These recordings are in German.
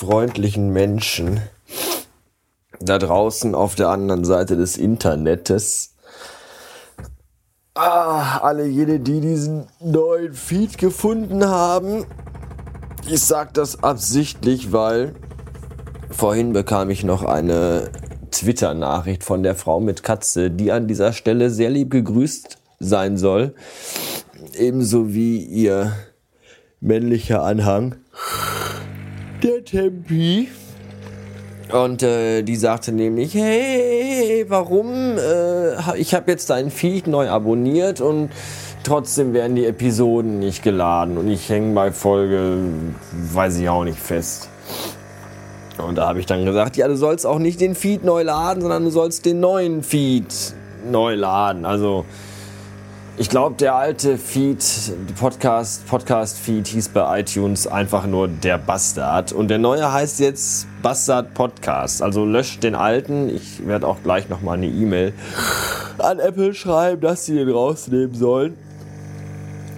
freundlichen Menschen da draußen auf der anderen Seite des Internetes. Ah, alle jene, die diesen neuen Feed gefunden haben. Ich sag das absichtlich, weil vorhin bekam ich noch eine Twitter-Nachricht von der Frau mit Katze, die an dieser Stelle sehr lieb gegrüßt sein soll. Ebenso wie ihr männlicher Anhang, der Tempi. Und äh, die sagte nämlich, hey, warum? Äh, ich habe jetzt deinen Feed neu abonniert und trotzdem werden die Episoden nicht geladen. Und ich hänge bei Folge, weiß ich auch nicht, fest. Und da habe ich dann gesagt, ja, du sollst auch nicht den Feed neu laden, sondern du sollst den neuen Feed neu laden. Also ich glaube, der alte Feed, Podcast, Podcast-Feed hieß bei iTunes einfach nur der Bastard. Und der neue heißt jetzt Bastard Podcast. Also löscht den alten. Ich werde auch gleich nochmal eine E-Mail an Apple schreiben, dass sie den rausnehmen sollen.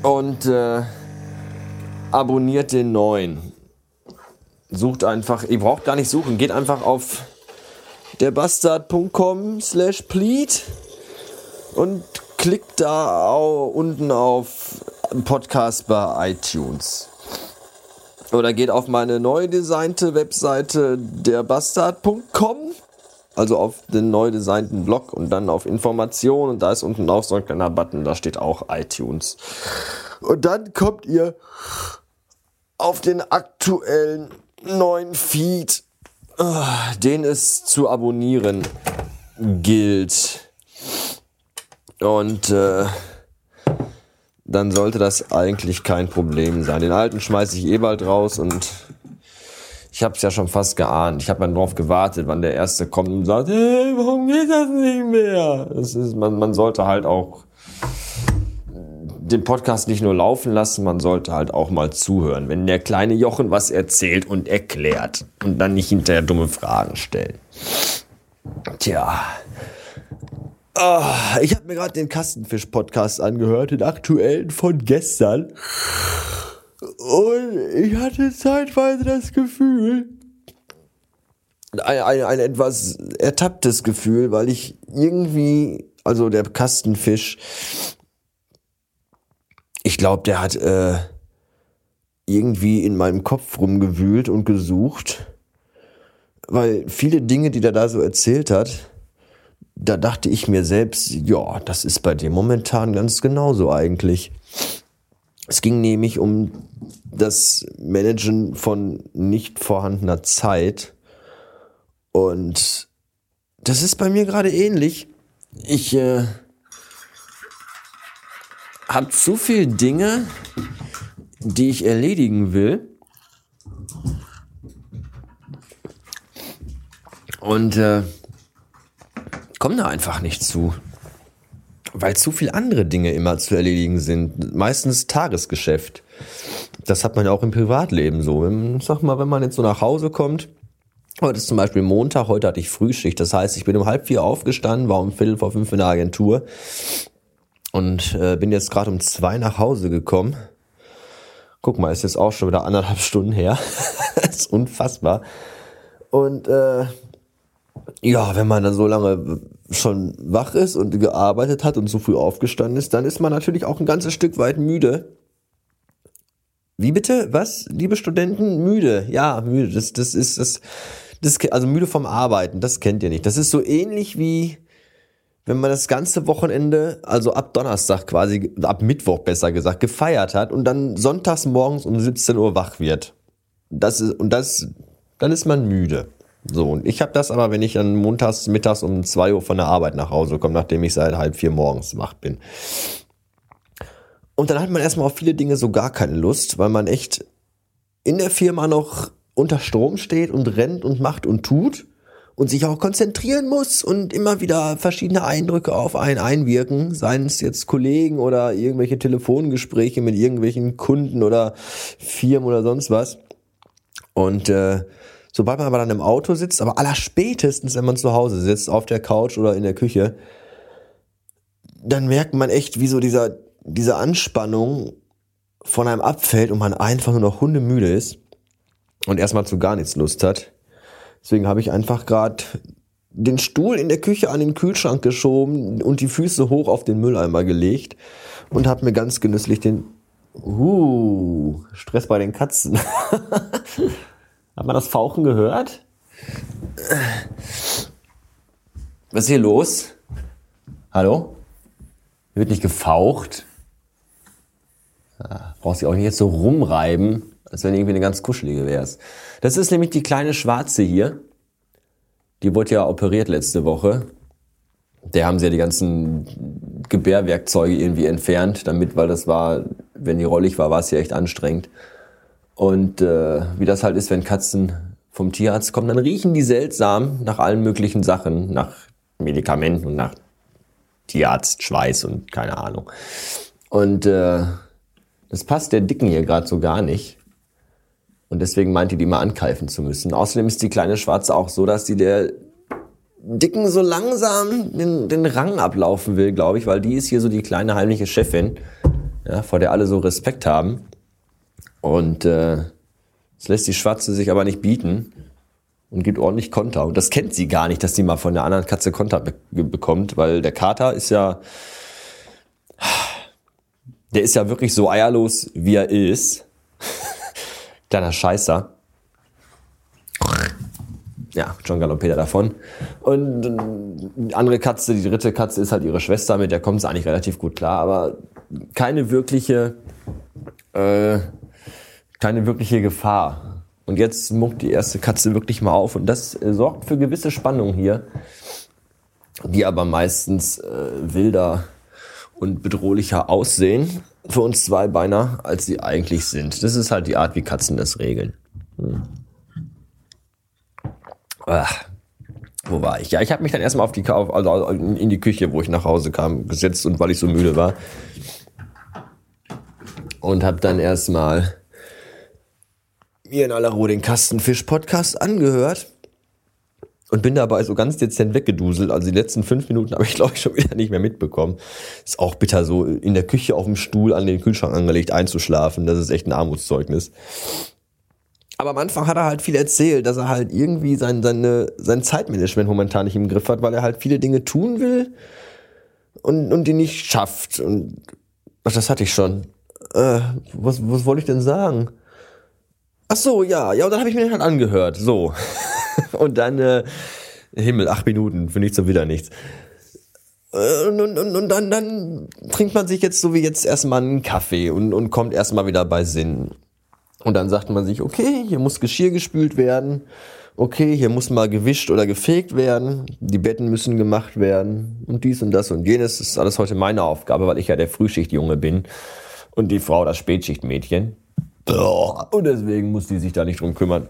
Und äh, abonniert den neuen. Sucht einfach, ihr braucht gar nicht suchen, geht einfach auf derbastard.com slash plead und klickt da unten auf Podcast bei iTunes. Oder geht auf meine neu designte Webseite derbastard.com, also auf den neu designten Blog und dann auf Informationen und da ist unten auch so ein kleiner Button, da steht auch iTunes. Und dann kommt ihr auf den aktuellen neuen Feed, ah, den es zu abonnieren gilt. Und äh, dann sollte das eigentlich kein Problem sein. Den alten schmeiße ich eh bald raus und ich habe es ja schon fast geahnt. Ich habe dann darauf gewartet, wann der erste kommt und sagt, hey, warum geht das nicht mehr? Das ist, man, man sollte halt auch den Podcast nicht nur laufen lassen, man sollte halt auch mal zuhören, wenn der kleine Jochen was erzählt und erklärt und dann nicht hinterher dumme Fragen stellen. Tja, Oh, ich habe mir gerade den Kastenfisch-Podcast angehört, den aktuellen von gestern. Und ich hatte zeitweise das Gefühl, ein, ein, ein etwas ertapptes Gefühl, weil ich irgendwie, also der Kastenfisch, ich glaube, der hat äh, irgendwie in meinem Kopf rumgewühlt und gesucht, weil viele Dinge, die der da so erzählt hat, da dachte ich mir selbst, ja, das ist bei dir momentan ganz genauso eigentlich. Es ging nämlich um das Managen von nicht vorhandener Zeit. Und das ist bei mir gerade ähnlich. Ich äh, habe zu viele Dinge, die ich erledigen will. Und äh, komme da einfach nicht zu. Weil zu viele andere Dinge immer zu erledigen sind. Meistens Tagesgeschäft. Das hat man ja auch im Privatleben so. Sag mal, wenn man jetzt so nach Hause kommt, Heute ist zum Beispiel Montag, heute hatte ich Frühschicht. Das heißt, ich bin um halb vier aufgestanden, war um Viertel vor fünf in der Agentur und äh, bin jetzt gerade um zwei nach Hause gekommen. Guck mal, ist jetzt auch schon wieder anderthalb Stunden her. das ist unfassbar. Und äh, ja, wenn man dann so lange schon wach ist und gearbeitet hat und so früh aufgestanden ist, dann ist man natürlich auch ein ganzes Stück weit müde. Wie bitte? Was? Liebe Studenten? Müde. Ja, müde. Das, das ist das, das, also müde vom Arbeiten. Das kennt ihr nicht. Das ist so ähnlich wie, wenn man das ganze Wochenende, also ab Donnerstag quasi, ab Mittwoch besser gesagt, gefeiert hat und dann sonntags morgens um 17 Uhr wach wird. Das ist, und das, dann ist man müde. So, und ich habe das aber, wenn ich dann montags, mittags um zwei Uhr von der Arbeit nach Hause komme, nachdem ich seit halb vier morgens wach bin. Und dann hat man erstmal auf viele Dinge so gar keine Lust, weil man echt in der Firma noch unter Strom steht und rennt und macht und tut und sich auch konzentrieren muss und immer wieder verschiedene Eindrücke auf einen einwirken, seien es jetzt Kollegen oder irgendwelche Telefongespräche mit irgendwelchen Kunden oder Firmen oder sonst was. Und äh, Sobald man aber dann im Auto sitzt, aber allerspätestens, wenn man zu Hause sitzt, auf der Couch oder in der Küche, dann merkt man echt, wie so dieser, diese Anspannung von einem abfällt und man einfach nur noch hundemüde ist. und erstmal zu gar nichts Lust hat. Deswegen habe ich einfach gerade den Stuhl in der Küche an den Kühlschrank geschoben und die Füße hoch auf den Mülleimer gelegt und habe mir ganz genüsslich den Uh, Stress bei den Katzen. Hat man das Fauchen gehört? Was ist hier los? Hallo? Hier wird nicht gefaucht. Ja, brauchst du auch nicht jetzt so rumreiben, als wenn irgendwie eine ganz kuschelige wär's. Das ist nämlich die kleine Schwarze hier. Die wurde ja operiert letzte Woche. Der haben sie ja die ganzen Gebärwerkzeuge irgendwie entfernt, damit, weil das war, wenn die rollig war, war es ja echt anstrengend. Und äh, wie das halt ist, wenn Katzen vom Tierarzt kommen, dann riechen die seltsam nach allen möglichen Sachen, nach Medikamenten und nach Tierarzt, Schweiß und keine Ahnung. Und äh, das passt der Dicken hier gerade so gar nicht. Und deswegen meinte die mal ankeifen zu müssen. Außerdem ist die kleine Schwarze auch so, dass die der Dicken so langsam den, den Rang ablaufen will, glaube ich, weil die ist hier so die kleine heimliche Chefin, ja, vor der alle so Respekt haben. Und äh, das lässt die Schwarze sich aber nicht bieten und gibt ordentlich Konter. Und das kennt sie gar nicht, dass die mal von der anderen Katze Konter be bekommt, weil der Kater ist ja, der ist ja wirklich so eierlos, wie er ist. Kleiner Scheißer. Ja, John Galopeda davon. Und die andere Katze, die dritte Katze ist halt ihre Schwester, mit der kommt es eigentlich relativ gut klar, aber keine wirkliche, äh, keine wirkliche Gefahr. Und jetzt muckt die erste Katze wirklich mal auf und das äh, sorgt für gewisse Spannung hier, die aber meistens äh, wilder und bedrohlicher aussehen für uns Zweibeiner, als sie eigentlich sind. Das ist halt die Art, wie Katzen das regeln. Hm. Ach, wo war ich? Ja, ich habe mich dann erstmal auf die also in die Küche, wo ich nach Hause kam, gesetzt und weil ich so müde war. Und habe dann erstmal mir in aller Ruhe den Kastenfisch-Podcast angehört und bin dabei so ganz dezent weggeduselt. Also die letzten fünf Minuten habe ich, glaube ich, schon wieder nicht mehr mitbekommen. Ist auch bitter, so in der Küche auf dem Stuhl an den Kühlschrank angelegt einzuschlafen. Das ist echt ein Armutszeugnis. Aber am Anfang hat er halt viel erzählt, dass er halt irgendwie sein, seine, sein Zeitmanagement momentan nicht im Griff hat, weil er halt viele Dinge tun will und, und die nicht schafft. Und ach, das hatte ich schon. Äh, was, was wollte ich denn sagen? Ach so, ja, ja, und dann habe ich mir den halt angehört. So. und dann, äh, Himmel, acht Minuten, für nichts und wieder nichts. Äh, und, und, und, dann, dann trinkt man sich jetzt so wie jetzt erstmal einen Kaffee und, und kommt erstmal wieder bei Sinn. Und dann sagt man sich, okay, hier muss Geschirr gespült werden. Okay, hier muss mal gewischt oder gefegt werden. Die Betten müssen gemacht werden. Und dies und das und jenes. Das ist alles heute meine Aufgabe, weil ich ja der Frühschichtjunge bin. Und die Frau das Spätschichtmädchen. Und deswegen muss die sich da nicht drum kümmern.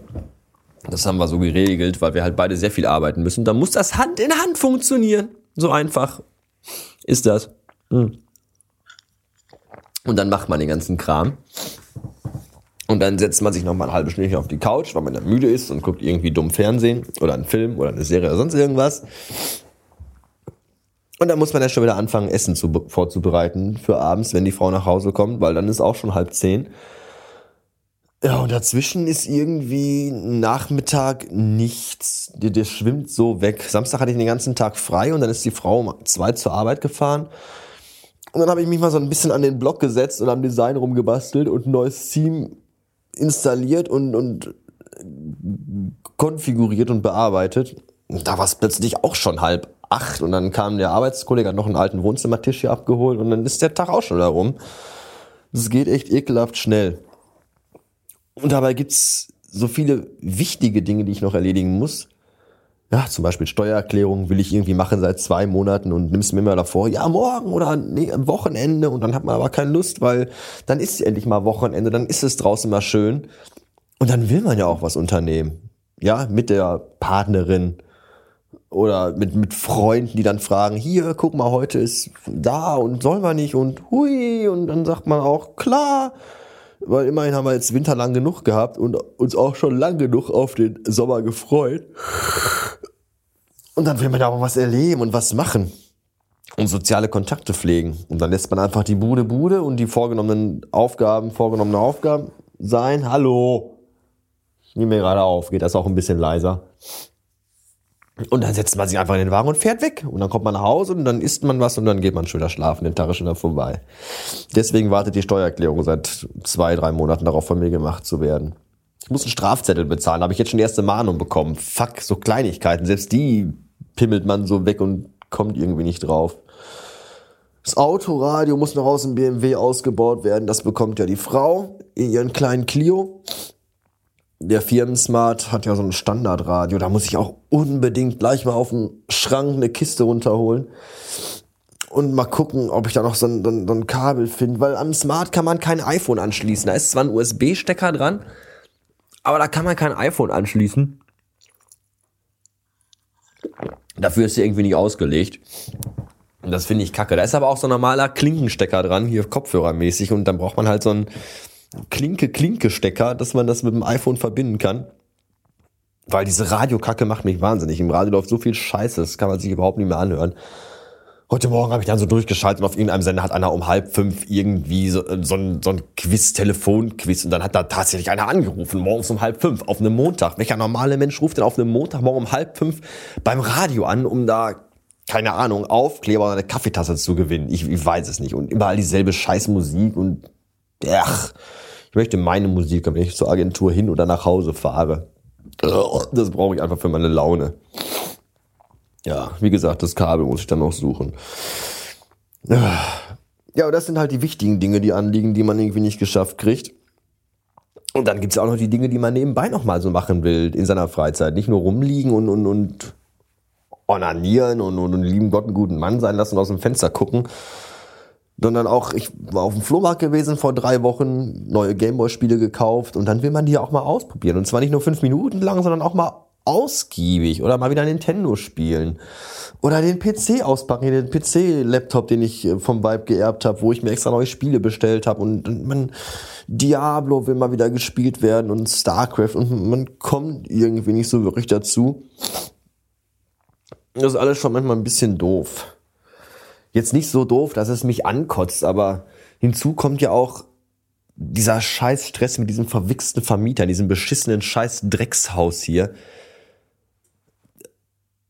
Das haben wir so geregelt, weil wir halt beide sehr viel arbeiten müssen. Da muss das Hand in Hand funktionieren. So einfach ist das. Hm. Und dann macht man den ganzen Kram. Und dann setzt man sich noch mal eine halbe Stunde auf die Couch, weil man dann müde ist und guckt irgendwie dumm Fernsehen oder einen Film oder eine Serie oder sonst irgendwas. Und dann muss man ja schon wieder anfangen, Essen zu, vorzubereiten für abends, wenn die Frau nach Hause kommt, weil dann ist auch schon halb zehn. Ja, und dazwischen ist irgendwie Nachmittag nichts. Der, der schwimmt so weg. Samstag hatte ich den ganzen Tag frei und dann ist die Frau um zwei zur Arbeit gefahren. Und dann habe ich mich mal so ein bisschen an den Block gesetzt und am Design rumgebastelt und ein neues Team installiert und, und konfiguriert und bearbeitet. Und da war es plötzlich auch schon halb acht und dann kam der Arbeitskollege, hat noch einen alten Wohnzimmertisch hier abgeholt und dann ist der Tag auch schon da rum. Das geht echt ekelhaft schnell. Und dabei gibt's so viele wichtige Dinge, die ich noch erledigen muss. Ja, zum Beispiel Steuererklärung will ich irgendwie machen seit zwei Monaten und nimmst mir immer davor, ja, morgen oder nee, am Wochenende und dann hat man aber keine Lust, weil dann ist endlich mal Wochenende, dann ist es draußen mal schön und dann will man ja auch was unternehmen. Ja, mit der Partnerin oder mit, mit Freunden, die dann fragen, hier, guck mal, heute ist da und sollen wir nicht und hui und dann sagt man auch, klar, weil immerhin haben wir jetzt Winter lang genug gehabt und uns auch schon lang genug auf den Sommer gefreut. Und dann will man da auch was erleben und was machen und soziale Kontakte pflegen. Und dann lässt man einfach die Bude Bude und die vorgenommenen Aufgaben, vorgenommene Aufgaben sein. Hallo. Nimm mir gerade auf, geht das auch ein bisschen leiser. Und dann setzt man sich einfach in den Wagen und fährt weg. Und dann kommt man nach Hause und dann isst man was und dann geht man schon wieder schlafen. Den Tag ist schon wieder vorbei. Deswegen wartet die Steuererklärung seit zwei, drei Monaten darauf, von mir gemacht zu werden. Ich muss einen Strafzettel bezahlen, habe ich jetzt schon die erste Mahnung bekommen. Fuck, so Kleinigkeiten. Selbst die pimmelt man so weg und kommt irgendwie nicht drauf. Das Autoradio muss noch aus dem BMW ausgebaut werden. Das bekommt ja die Frau in ihren kleinen Clio der Firmensmart hat ja so ein Standardradio. Da muss ich auch unbedingt gleich mal auf dem Schrank eine Kiste runterholen und mal gucken, ob ich da noch so ein, so ein, so ein Kabel finde. Weil am Smart kann man kein iPhone anschließen. Da ist zwar ein USB-Stecker dran, aber da kann man kein iPhone anschließen. Dafür ist sie irgendwie nicht ausgelegt. Das finde ich kacke. Da ist aber auch so ein normaler Klinkenstecker dran, hier kopfhörermäßig. Und dann braucht man halt so ein Klinke-Klinke-Stecker, dass man das mit dem iPhone verbinden kann. Weil diese Radiokacke macht mich wahnsinnig. Im Radio läuft so viel Scheiße, das kann man sich überhaupt nicht mehr anhören. Heute Morgen habe ich dann so durchgeschaltet und auf irgendeinem Sender hat einer um halb fünf irgendwie so, so ein, so ein Quiz, Telefonquiz und dann hat da tatsächlich einer angerufen, morgens um halb fünf, auf einem Montag. Welcher normale Mensch ruft denn auf einem Montag morgen um halb fünf beim Radio an, um da, keine Ahnung, Aufkleber oder eine Kaffeetasse zu gewinnen? Ich, ich weiß es nicht. Und überall dieselbe Scheißmusik und, ach, ich möchte meine Musik, wenn ich zur Agentur hin oder nach Hause fahre. Das brauche ich einfach für meine Laune. Ja, wie gesagt, das Kabel muss ich dann noch suchen. Ja, aber das sind halt die wichtigen Dinge, die anliegen, die man irgendwie nicht geschafft kriegt. Und dann gibt's ja auch noch die Dinge, die man nebenbei noch mal so machen will in seiner Freizeit. Nicht nur rumliegen und, und, und onanieren und, und, und lieben Gott einen guten Mann sein lassen und aus dem Fenster gucken, sondern auch, ich war auf dem Flohmarkt gewesen vor drei Wochen, neue Gameboy-Spiele gekauft und dann will man die auch mal ausprobieren. Und zwar nicht nur fünf Minuten lang, sondern auch mal ausgiebig oder mal wieder Nintendo spielen oder den PC auspacken, den PC-Laptop, den ich äh, vom Vibe geerbt habe, wo ich mir extra neue Spiele bestellt habe und man Diablo will mal wieder gespielt werden und Starcraft und man kommt irgendwie nicht so wirklich dazu. Das ist alles schon manchmal ein bisschen doof jetzt nicht so doof, dass es mich ankotzt, aber hinzu kommt ja auch dieser scheiß Stress mit diesem verwichsten Vermieter, diesem beschissenen scheiß Dreckshaus hier.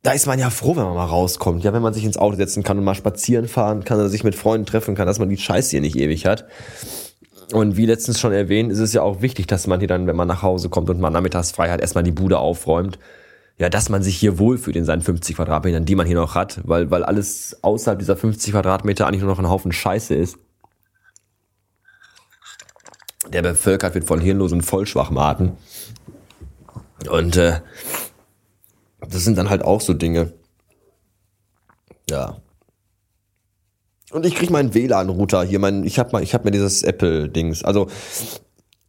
Da ist man ja froh, wenn man mal rauskommt. Ja, wenn man sich ins Auto setzen kann und mal spazieren fahren kann oder sich mit Freunden treffen kann, dass man die Scheiße hier nicht ewig hat. Und wie letztens schon erwähnt, ist es ja auch wichtig, dass man hier dann, wenn man nach Hause kommt und man nachmittags frei hat, erstmal die Bude aufräumt ja, dass man sich hier wohlfühlt in seinen 50 Quadratmetern, die man hier noch hat, weil, weil alles außerhalb dieser 50 Quadratmeter eigentlich nur noch ein Haufen Scheiße ist. Der bevölkert wird von hirnlosen Vollschwachmaten. Und äh, das sind dann halt auch so Dinge. Ja. Und ich krieg meinen WLAN-Router hier, mein, ich hab mal, ich hab mir dieses Apple-Dings. Also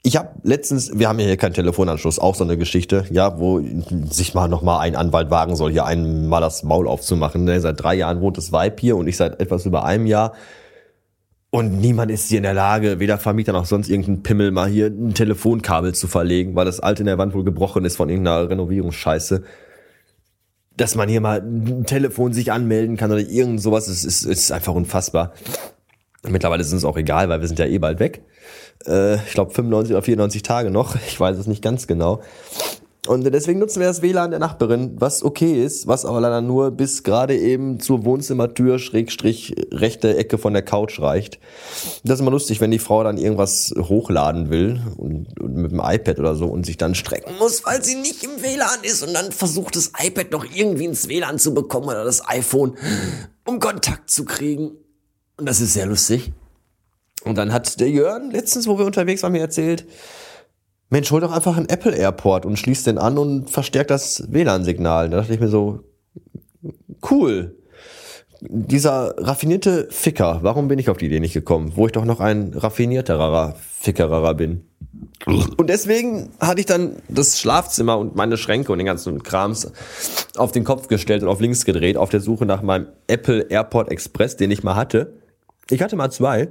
ich habe letztens, wir haben ja hier keinen Telefonanschluss, auch so eine Geschichte, ja, wo sich mal noch mal ein Anwalt wagen soll, hier einmal das Maul aufzumachen. Ne? Seit drei Jahren wohnt das Weib hier und ich seit etwas über einem Jahr. Und niemand ist hier in der Lage, weder Vermieter noch sonst irgendein Pimmel, mal hier ein Telefonkabel zu verlegen, weil das alte in der Wand wohl gebrochen ist von irgendeiner Renovierungsscheiße. Dass man hier mal ein Telefon sich anmelden kann oder irgend sowas, ist, ist, ist einfach unfassbar. Mittlerweile ist es auch egal, weil wir sind ja eh bald weg. Äh, ich glaube 95 oder 94 Tage noch. Ich weiß es nicht ganz genau. Und deswegen nutzen wir das WLAN der Nachbarin, was okay ist, was aber leider nur bis gerade eben zur Wohnzimmertür, Schrägstrich, rechte Ecke von der Couch reicht. Das ist immer lustig, wenn die Frau dann irgendwas hochladen will und, und mit dem iPad oder so und sich dann strecken muss, weil sie nicht im WLAN ist und dann versucht das iPad noch irgendwie ins WLAN zu bekommen oder das iPhone, um Kontakt zu kriegen. Und das ist sehr lustig. Und dann hat der Jörn letztens, wo wir unterwegs waren, mir erzählt, Mensch, hol doch einfach einen Apple Airport und schließ den an und verstärkt das WLAN-Signal. Da dachte ich mir so, cool. Dieser raffinierte Ficker, warum bin ich auf die Idee nicht gekommen? Wo ich doch noch ein raffinierterer Fickerer bin. Und deswegen hatte ich dann das Schlafzimmer und meine Schränke und den ganzen Krams auf den Kopf gestellt und auf links gedreht, auf der Suche nach meinem Apple Airport Express, den ich mal hatte. Ich hatte mal zwei.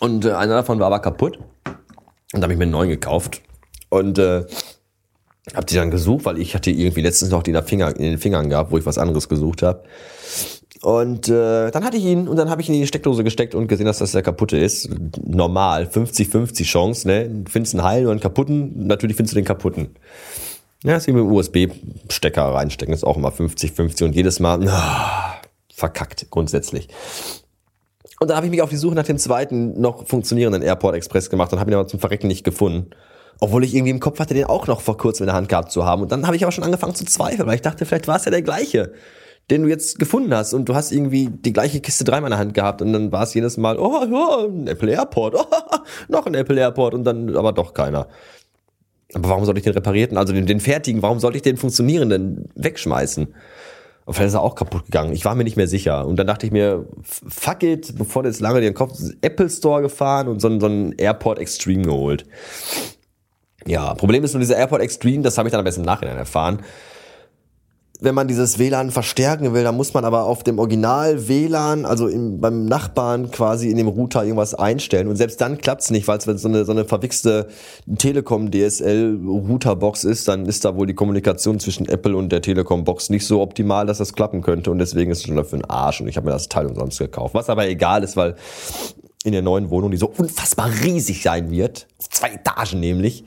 Und äh, einer davon war aber kaputt. Und da habe ich mir einen neuen gekauft. Und äh, habe die dann gesucht, weil ich hatte irgendwie letztens noch die in, Finger, in den Fingern gehabt, wo ich was anderes gesucht habe. Und äh, dann hatte ich ihn und dann habe ich ihn in die Steckdose gesteckt und gesehen, dass das der kaputte ist. Normal, 50-50 Chance, ne? Du findest einen heilen oder einen kaputten, natürlich findest du den kaputten. Ja, ist wie mit USB-Stecker reinstecken, ist auch immer 50-50 und jedes Mal oh, verkackt, grundsätzlich. Und dann habe ich mich auf die Suche nach dem zweiten noch funktionierenden Airport Express gemacht und habe ihn aber zum Verrecken nicht gefunden. Obwohl ich irgendwie im Kopf hatte, den auch noch vor kurzem in der Hand gehabt zu haben. Und dann habe ich aber schon angefangen zu zweifeln, weil ich dachte, vielleicht war es ja der gleiche, den du jetzt gefunden hast. Und du hast irgendwie die gleiche Kiste dreimal in der Hand gehabt. Und dann war es jedes Mal, oh, oh, ein Apple Airport, oh, noch ein Apple Airport und dann aber doch keiner. Aber warum soll ich den reparierten, also den, den fertigen, warum sollte ich den funktionierenden wegschmeißen? Vielleicht ist er auch kaputt gegangen. Ich war mir nicht mehr sicher. Und dann dachte ich mir, fuck it, bevor du jetzt lange den Kopf Apple Store gefahren und so, so einen AirPod Extreme geholt. Ja, Problem ist nur dieser AirPod Extreme, das habe ich dann am besten im Nachhinein erfahren wenn man dieses WLAN verstärken will, dann muss man aber auf dem Original WLAN, also im, beim Nachbarn quasi in dem Router irgendwas einstellen. Und selbst dann klappt's nicht, weil es so eine, so eine verwichste Telekom DSL Routerbox ist, dann ist da wohl die Kommunikation zwischen Apple und der Telekom Box nicht so optimal, dass das klappen könnte. Und deswegen ist es schon dafür ein Arsch. Und ich habe mir das Teil umsonst gekauft. Was aber egal ist, weil in der neuen Wohnung, die so unfassbar riesig sein wird, zwei Etagen nämlich,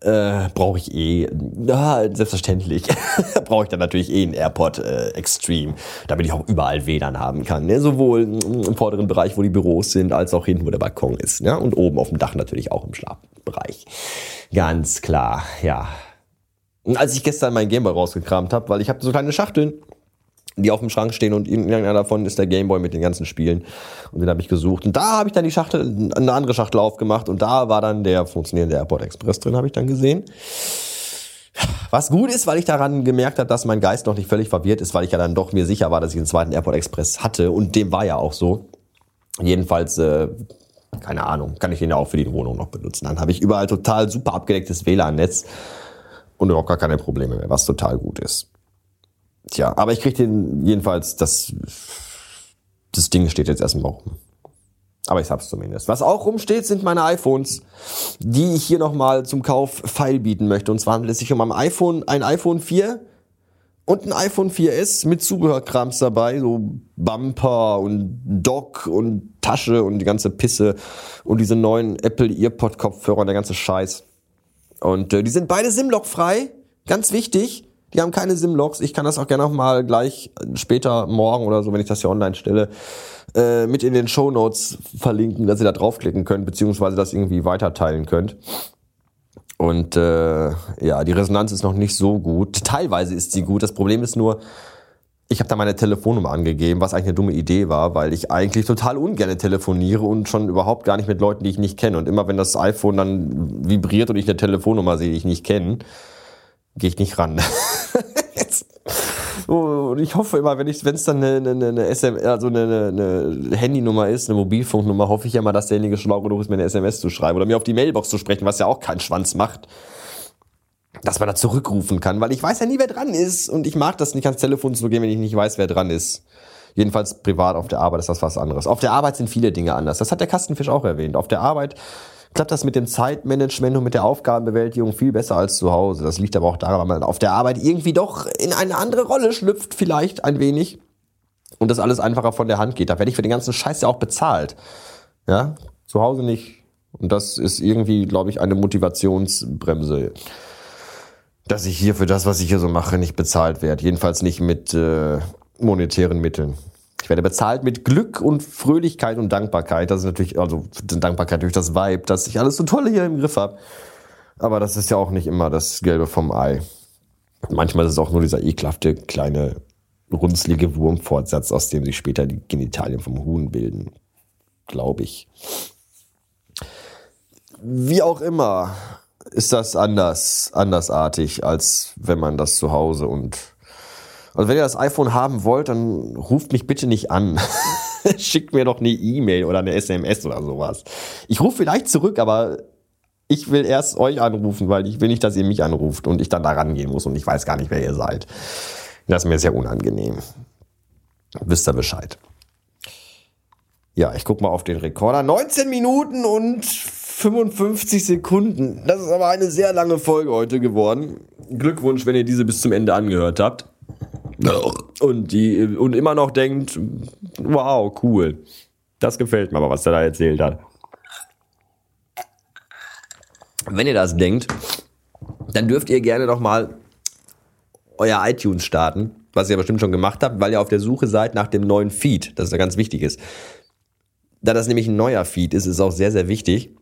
äh, brauche ich eh, ja, selbstverständlich, brauche ich dann natürlich eh einen AirPod äh, Extreme, damit ich auch überall WLAN haben kann. Ne? Sowohl im vorderen Bereich, wo die Büros sind, als auch hinten, wo der Balkon ist. Ne? Und oben auf dem Dach natürlich auch im Schlafbereich. Ganz klar, ja. Als ich gestern mein Gameboy rausgekramt habe, weil ich habe so kleine Schachteln die auf dem Schrank stehen und irgendeiner davon ist der Gameboy mit den ganzen Spielen. Und den habe ich gesucht. Und da habe ich dann die Schachtel, eine andere Schachtel aufgemacht und da war dann der funktionierende Airport Express drin, habe ich dann gesehen. Was gut ist, weil ich daran gemerkt habe, dass mein Geist noch nicht völlig verwirrt ist, weil ich ja dann doch mir sicher war, dass ich einen zweiten Airport Express hatte. Und dem war ja auch so. Jedenfalls, äh, keine Ahnung, kann ich den ja auch für die Wohnung noch benutzen. Dann habe ich überall total super abgedecktes WLAN-Netz und überhaupt gar keine Probleme mehr, was total gut ist. Tja, aber ich krieg den jedenfalls, das, das Ding steht jetzt erstmal rum. Aber ich hab's zumindest. Was auch rumsteht, sind meine iPhones, die ich hier nochmal zum Kauf feil bieten möchte. Und zwar handelt es sich um ein iPhone, ein iPhone 4 und ein iPhone 4S mit Zubehörkrams dabei, so Bumper und Dock und Tasche und die ganze Pisse und diese neuen Apple Earpod Kopfhörer und der ganze Scheiß. Und äh, die sind beide SIM-Lock frei, ganz wichtig. Die haben keine SIM-Logs. Ich kann das auch gerne noch mal gleich später morgen oder so, wenn ich das hier online stelle, äh, mit in den Show Notes verlinken, dass ihr da draufklicken könnt, beziehungsweise das irgendwie weiterteilen könnt. Und äh, ja, die Resonanz ist noch nicht so gut. Teilweise ist sie gut. Das Problem ist nur, ich habe da meine Telefonnummer angegeben, was eigentlich eine dumme Idee war, weil ich eigentlich total ungern telefoniere und schon überhaupt gar nicht mit Leuten, die ich nicht kenne. Und immer wenn das iPhone dann vibriert und ich eine Telefonnummer sehe, die ich nicht kenne, gehe ich nicht ran. und ich hoffe immer, wenn es dann eine, eine, eine SM, also eine, eine Handynummer ist, eine Mobilfunknummer, hoffe ich ja immer, dass derjenige schlau genug ist, mir eine SMS zu schreiben oder mir auf die Mailbox zu sprechen, was ja auch keinen Schwanz macht. Dass man da zurückrufen kann, weil ich weiß ja nie, wer dran ist und ich mag das nicht ans Telefon zu gehen, wenn ich nicht weiß, wer dran ist. Jedenfalls privat auf der Arbeit ist das was anderes. Auf der Arbeit sind viele Dinge anders. Das hat der Kastenfisch auch erwähnt. Auf der Arbeit klappt das mit dem Zeitmanagement und mit der Aufgabenbewältigung viel besser als zu Hause. Das liegt aber auch daran, weil man auf der Arbeit irgendwie doch in eine andere Rolle schlüpft, vielleicht ein wenig. Und das alles einfacher von der Hand geht. Da werde ich für den ganzen Scheiß ja auch bezahlt. Ja, zu Hause nicht. Und das ist irgendwie, glaube ich, eine Motivationsbremse. Dass ich hier für das, was ich hier so mache, nicht bezahlt werde. Jedenfalls nicht mit äh, monetären Mitteln. Ich werde bezahlt mit Glück und Fröhlichkeit und Dankbarkeit. Das ist natürlich, also Dankbarkeit durch das Vibe, dass ich alles so toll hier im Griff habe. Aber das ist ja auch nicht immer das Gelbe vom Ei. Manchmal ist es auch nur dieser ekelhafte kleine runzlige Wurmfortsatz, aus dem sich später die Genitalien vom Huhn bilden. Glaube ich. Wie auch immer ist das anders, andersartig, als wenn man das zu Hause und also wenn ihr das iPhone haben wollt, dann ruft mich bitte nicht an. Schickt mir doch eine E-Mail oder eine SMS oder sowas. Ich rufe vielleicht zurück, aber ich will erst euch anrufen, weil ich will nicht, dass ihr mich anruft und ich dann da rangehen muss und ich weiß gar nicht, wer ihr seid. Das ist mir sehr unangenehm. Wisst ihr Bescheid. Ja, ich guck mal auf den Rekorder. 19 Minuten und 55 Sekunden. Das ist aber eine sehr lange Folge heute geworden. Glückwunsch, wenn ihr diese bis zum Ende angehört habt. Und die und immer noch denkt, wow, cool. Das gefällt mir aber, was der da erzählt hat. Wenn ihr das denkt, dann dürft ihr gerne noch mal euer iTunes starten, was ihr bestimmt schon gemacht habt, weil ihr auf der Suche seid nach dem neuen Feed, das ja ganz wichtig ist. Da das nämlich ein neuer Feed ist, ist es auch sehr, sehr wichtig,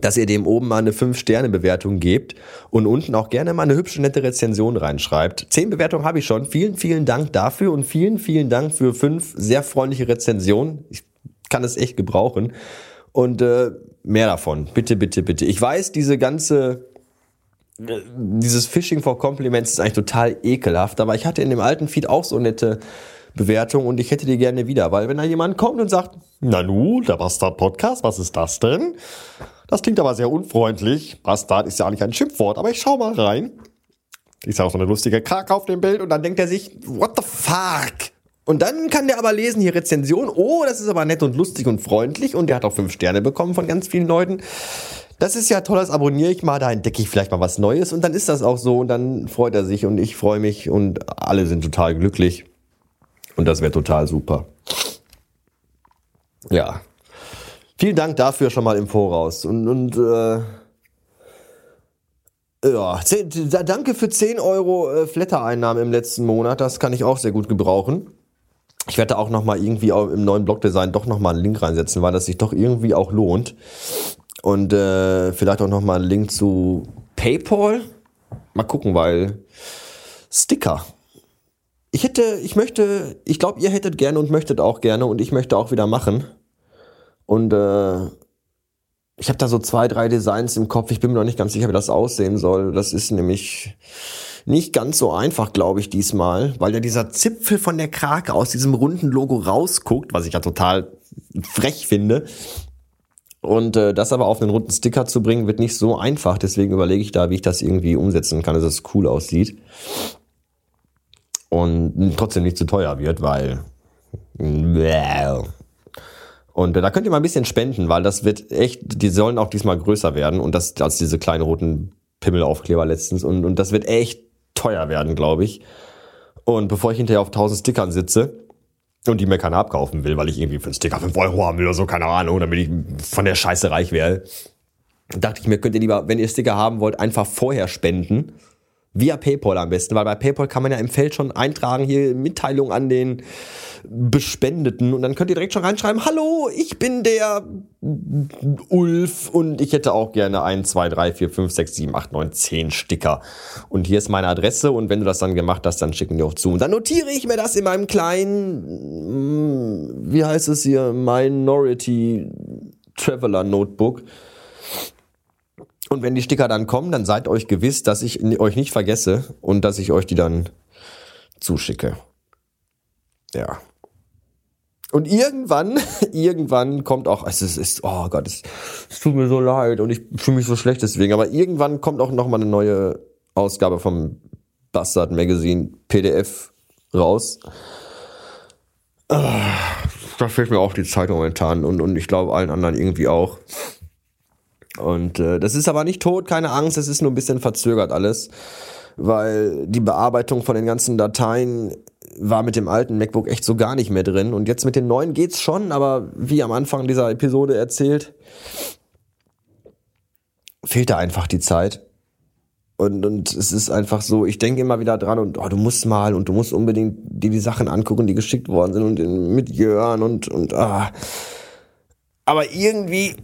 dass ihr dem oben mal eine 5-Sterne-Bewertung gebt und unten auch gerne mal eine hübsche, nette Rezension reinschreibt. Zehn Bewertungen habe ich schon. Vielen, vielen Dank dafür und vielen, vielen Dank für fünf sehr freundliche Rezensionen. Ich kann es echt gebrauchen. Und äh, mehr davon. Bitte, bitte, bitte. Ich weiß, diese ganze dieses Phishing for Compliments ist eigentlich total ekelhaft, aber ich hatte in dem alten Feed auch so nette Bewertungen und ich hätte die gerne wieder, weil wenn da jemand kommt und sagt, Nanu, der Bastard Podcast, was ist das denn? Das klingt aber sehr unfreundlich. Bastard ist ja eigentlich ein Schimpfwort, aber ich schau mal rein. Ist ja auch so eine lustige Krake auf dem Bild und dann denkt er sich, what the fuck? Und dann kann der aber lesen, hier Rezension, oh, das ist aber nett und lustig und freundlich und der hat auch fünf Sterne bekommen von ganz vielen Leuten. Das ist ja toll, das abonniere ich mal, da entdecke ich vielleicht mal was Neues und dann ist das auch so und dann freut er sich und ich freue mich und alle sind total glücklich und das wäre total super. Ja, Vielen Dank dafür schon mal im Voraus. Und, und äh, ja, danke für 10 Euro äh, Flatter-Einnahmen im letzten Monat. Das kann ich auch sehr gut gebrauchen. Ich werde auch noch mal irgendwie im neuen Blogdesign doch noch mal einen Link reinsetzen, weil das sich doch irgendwie auch lohnt. Und äh, vielleicht auch noch mal einen Link zu PayPal. Mal gucken, weil Sticker. Ich hätte, ich möchte, ich glaube, ihr hättet gerne und möchtet auch gerne und ich möchte auch wieder machen. Und äh, ich habe da so zwei, drei Designs im Kopf. Ich bin mir noch nicht ganz sicher, wie das aussehen soll. Das ist nämlich nicht ganz so einfach, glaube ich, diesmal, weil ja dieser Zipfel von der Krake aus diesem runden Logo rausguckt, was ich ja total frech finde. Und äh, das aber auf einen runden Sticker zu bringen, wird nicht so einfach. Deswegen überlege ich da, wie ich das irgendwie umsetzen kann, dass es cool aussieht. Und trotzdem nicht zu teuer wird, weil und äh, da könnt ihr mal ein bisschen spenden, weil das wird echt, die sollen auch diesmal größer werden und das als diese kleinen roten Pimmelaufkleber letztens und, und das wird echt teuer werden, glaube ich. Und bevor ich hinterher auf 1000 Stickern sitze und die mir keiner abkaufen will, weil ich irgendwie für einen Sticker 5 Euro haben will oder so, keine Ahnung, damit ich von der Scheiße reich werde, dachte ich mir, könnt ihr lieber, wenn ihr Sticker haben wollt, einfach vorher spenden Via PayPal am besten, weil bei PayPal kann man ja im Feld schon eintragen, hier Mitteilung an den Bespendeten und dann könnt ihr direkt schon reinschreiben, hallo, ich bin der Ulf und ich hätte auch gerne 1, 2, 3, 4, 5, 6, 7, 8, 9, 10 Sticker. Und hier ist meine Adresse und wenn du das dann gemacht hast, dann schicken die auch zu. Und dann notiere ich mir das in meinem kleinen, wie heißt es hier, Minority Traveler Notebook und wenn die Sticker dann kommen, dann seid euch gewiss, dass ich euch nicht vergesse und dass ich euch die dann zuschicke. Ja. Und irgendwann, irgendwann kommt auch, es ist, oh Gott, es, es, tut mir so leid und ich fühle mich so schlecht deswegen, aber irgendwann kommt auch noch mal eine neue Ausgabe vom Bastard Magazine PDF raus. Ah, da fehlt mir auch die Zeit momentan und, und ich glaube allen anderen irgendwie auch. Und äh, das ist aber nicht tot, keine Angst, es ist nur ein bisschen verzögert alles, weil die Bearbeitung von den ganzen Dateien war mit dem alten MacBook echt so gar nicht mehr drin. Und jetzt mit den neuen geht's schon, aber wie am Anfang dieser Episode erzählt, fehlt da einfach die Zeit. Und, und es ist einfach so, ich denke immer wieder dran und oh, du musst mal und du musst unbedingt dir die Sachen angucken, die geschickt worden sind und mit Jörn und, und ah. Aber irgendwie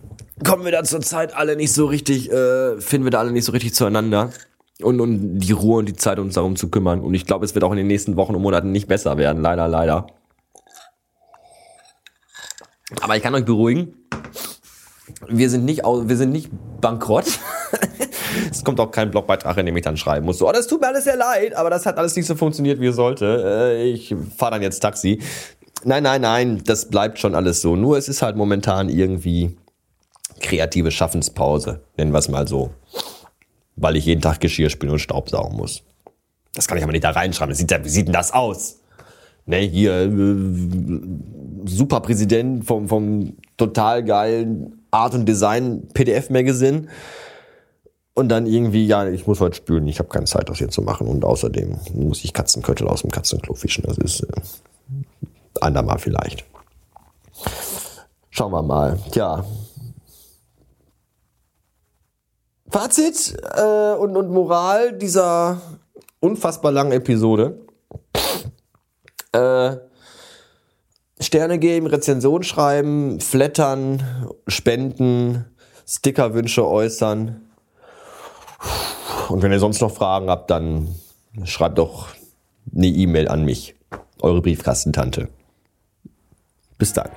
kommen wir da zur Zeit alle nicht so richtig, äh, finden wir da alle nicht so richtig zueinander. Und, und die Ruhe und die Zeit, uns darum zu kümmern. Und ich glaube, es wird auch in den nächsten Wochen und Monaten nicht besser werden. Leider, leider. Aber ich kann euch beruhigen. Wir sind nicht, wir sind nicht bankrott. es kommt auch kein Blogbeitrag, in dem ich dann schreiben muss. So, oh, das tut mir alles sehr leid, aber das hat alles nicht so funktioniert, wie es sollte. Äh, ich fahre dann jetzt Taxi. Nein, nein, nein, das bleibt schon alles so. Nur es ist halt momentan irgendwie kreative Schaffenspause, nennen wir es mal so. Weil ich jeden Tag Geschirr spielen und Staubsaugen muss. Das kann ich aber nicht da reinschreiben. Sieht, wie sieht denn das aus? Ne, hier, äh, Superpräsident vom, vom total geilen Art und Design PDF Magazine. Und dann irgendwie, ja, ich muss heute spülen, ich habe keine Zeit, das hier zu machen. Und außerdem muss ich Katzenköttel aus dem Katzenklo fischen. Das ist äh, andermal vielleicht. Schauen wir mal. Tja. Fazit äh, und, und Moral dieser unfassbar langen Episode. Äh, Sterne geben, Rezension schreiben, flattern, spenden, Stickerwünsche äußern. Und wenn ihr sonst noch Fragen habt, dann schreibt doch eine E-Mail an mich. Eure Briefkastentante. Bis dann.